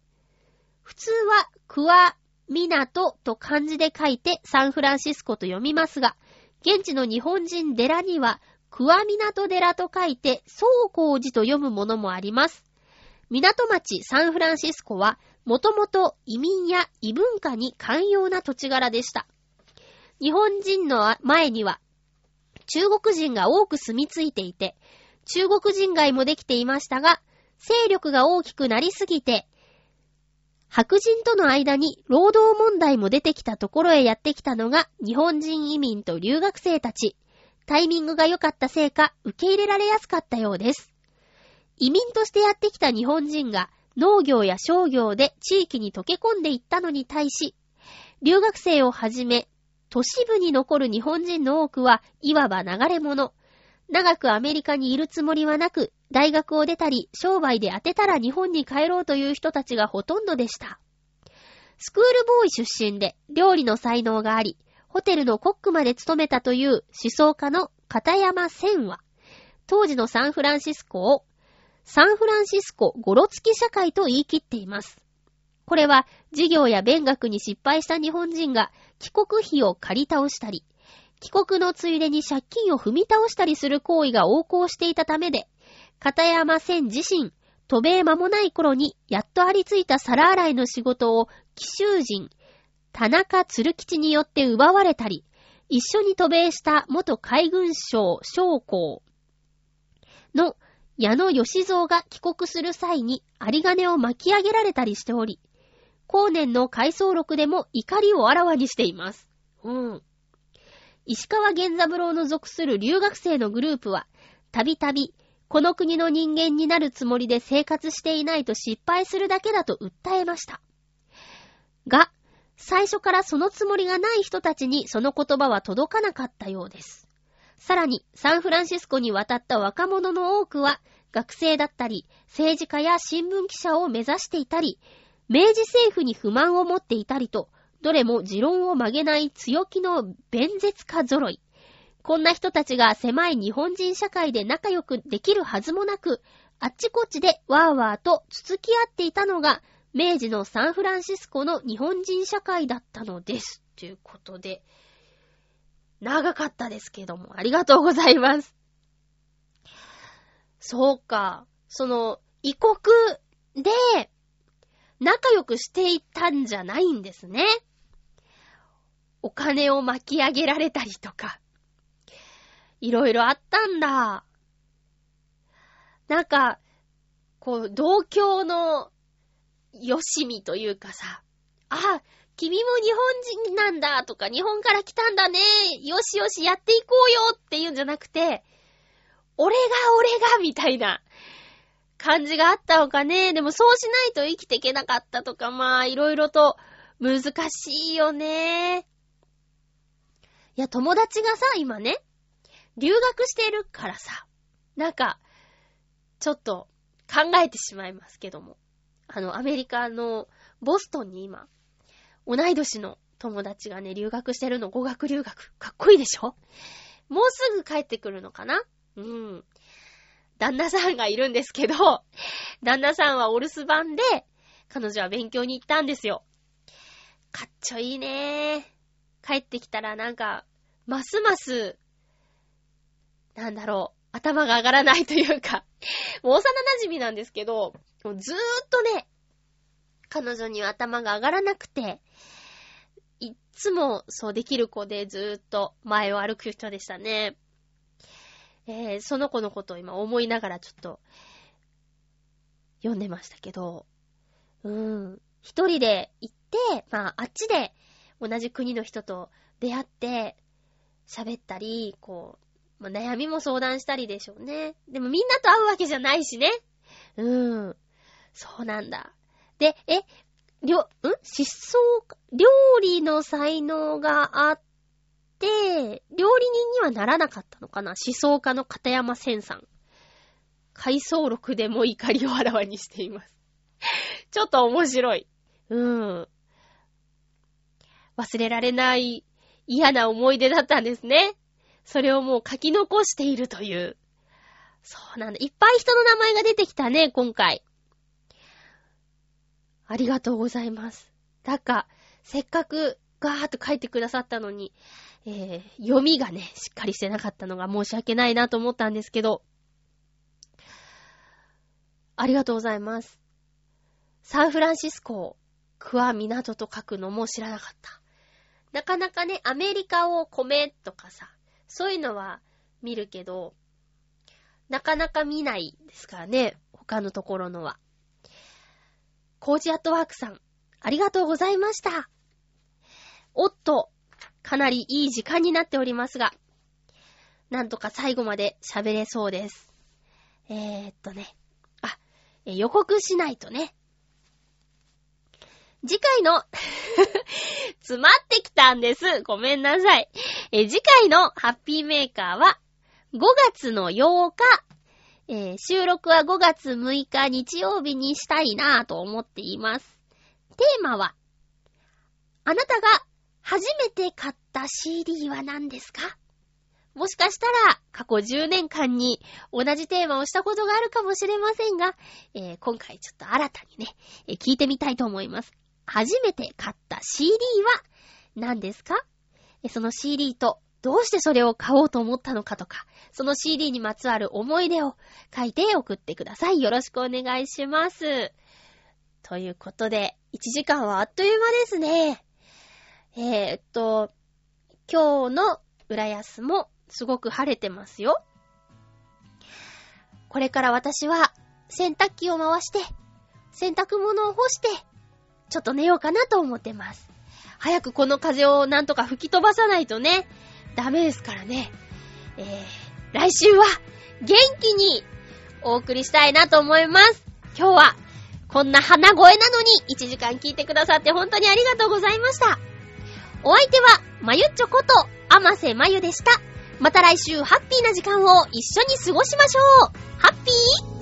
普通はクワ、港と漢字で書いてサンフランシスコと読みますが、現地の日本人寺には、クワ港寺と書いて、総光寺と読むものもあります。港町サンフランシスコは、もともと移民や異文化に寛容な土地柄でした。日本人の前には、中国人が多く住み着いていて、中国人街もできていましたが、勢力が大きくなりすぎて、白人との間に労働問題も出てきたところへやってきたのが日本人移民と留学生たち。タイミングが良かったせいか受け入れられやすかったようです。移民としてやってきた日本人が農業や商業で地域に溶け込んでいったのに対し、留学生をはじめ、都市部に残る日本人の多くはいわば流れ者。長くアメリカにいるつもりはなく、大学を出たり、商売で当てたら日本に帰ろうという人たちがほとんどでした。スクールボーイ出身で料理の才能があり、ホテルのコックまで務めたという思想家の片山千は、当時のサンフランシスコを、サンフランシスコゴロつき社会と言い切っています。これは、事業や勉学に失敗した日本人が帰国費を借り倒したり、帰国のついでに借金を踏み倒したりする行為が横行していたためで、片山千自身、渡米間もない頃に、やっとありついた皿洗いの仕事を、奇襲人、田中鶴吉によって奪われたり、一緒に渡米した元海軍省将校の矢野義蔵が帰国する際に有金を巻き上げられたりしており、後年の回想録でも怒りをあらわにしています。うん。石川源三郎の属する留学生のグループは、たびたびこの国の人間になるつもりで生活していないと失敗するだけだと訴えました。が、最初からそのつもりがない人たちにその言葉は届かなかったようです。さらに、サンフランシスコに渡った若者の多くは、学生だったり、政治家や新聞記者を目指していたり、明治政府に不満を持っていたりと、どれも持論を曲げない強気の弁舌家揃い。こんな人たちが狭い日本人社会で仲良くできるはずもなく、あっちこっちでワーワーとつつき合っていたのが、明治のサンフランシスコの日本人社会だったのです。ということで、長かったですけども、ありがとうございます。そうか。その、異国で、仲良くしていたんじゃないんですね。お金を巻き上げられたりとか。いろいろあったんだ。なんか、こう、同郷の、よしみというかさ、あ、君も日本人なんだとか、日本から来たんだね、よしよしやっていこうよっていうんじゃなくて、俺が俺がみたいな感じがあったのかね。でもそうしないと生きていけなかったとか、まあ、いろいろと難しいよね。いや、友達がさ、今ね、留学してるからさ、なんか、ちょっと考えてしまいますけども。あの、アメリカのボストンに今、同い年の友達がね、留学してるの、語学留学。かっこいいでしょ？もうすぐ帰ってくるのかな？うん。旦那さんがいるんですけど、旦那さんはお留守番で、彼女は勉強に行ったんですよ。かっちょいいね帰ってきたらなんか、ますますなんだろう、頭が上がらないというか もう幼馴染なんですけど、もうずーっとね、彼女には頭が上がらなくて、いっつもそうできる子でずーっと前を歩く人でしたね。えー、その子のことを今思いながらちょっと読んでましたけど、うーん、一人で行って、まあ、あっちで同じ国の人と出会って喋ったり、こう、まあ、悩みも相談したりでしょうね。でもみんなと会うわけじゃないしね。うん。そうなんだ。で、え、りょ、ん？失踪料理の才能があって、料理人にはならなかったのかな？思想家の片山千さん。回想録でも怒りをあらわにしています。ちょっと面白い。うん。忘れられない嫌な思い出だったんですね。それをもう書き残しているという。そうなんだ。いっぱい人の名前が出てきたね、今回。ありがとうございます。だか、せっかくガーッと書いてくださったのに、えー、読みがね、しっかりしてなかったのが申し訳ないなと思ったんですけど、ありがとうございます。サンフランシスコ、クワ港と書くのも知らなかった。なかなかね、アメリカを米とかさ、そういうのは見るけど、なかなか見ないですからね、他のところのは。コージアットワークさん、ありがとうございました。おっと、かなりいい時間になっておりますが、なんとか最後まで喋れそうです。えー、っとね、あ、予告しないとね。次回の 詰まってきたんです。ごめんなさい。え次回のハッピーメーカーは、5月の8日、えー、収録は5月6日日曜日にしたいなぁと思っています。テーマは、あなたが初めて買った CD は何ですか？もしかしたら過去10年間に同じテーマをしたことがあるかもしれませんが、えー、今回ちょっと新たにね、えー、聞いてみたいと思います。初めて買った CD は何ですか？その CD とどうしてそれを買おうと思ったのかとか、その CD にまつわる思い出を書いて送ってください。よろしくお願いします。ということで、1時間はあっという間ですね。えー、っと、今日の浦安もすごく晴れてますよ。これから私は洗濯機を回して、洗濯物を干して、ちょっと寝ようかなと思ってます。早くこの風をなんとか吹き飛ばさないとね、ダメですからね。えー、来週は元気にお送りしたいなと思います。今日はこんな鼻声なのに1時間聞いてくださって本当にありがとうございました。お相手は、まゆっちょこと、あませまゆでした。また来週ハッピーな時間を一緒に過ごしましょう。ハッピー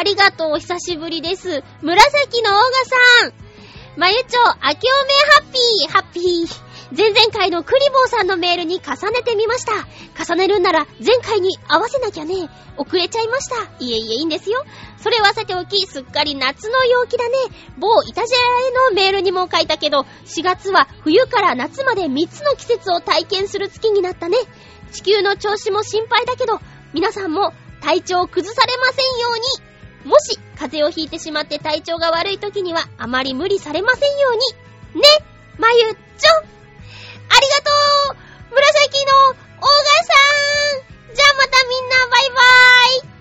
ありがとう、お久しぶりです。紫のオーガさん。まゆちょ、あきおめハッピー、ハッピー。前々回のクリボーさんのメールに重ねてみました。重ねるんなら前回に合わせなきゃね。遅れちゃいました。いえいえ、いいんですよ。それはさておき、すっかり夏の陽気だね。某イタジェラへのメールにも書いたけど、4月は冬から夏まで3つの季節を体験する月になったね。地球の調子も心配だけど、皆さんも体調を崩されませんように。もし、風邪をひいてしまって体調が悪い時には、あまり無理されませんように。ね、まゆっちょ。ありがとう。紫のオーガさん。じゃあまたみんなバイバーイ。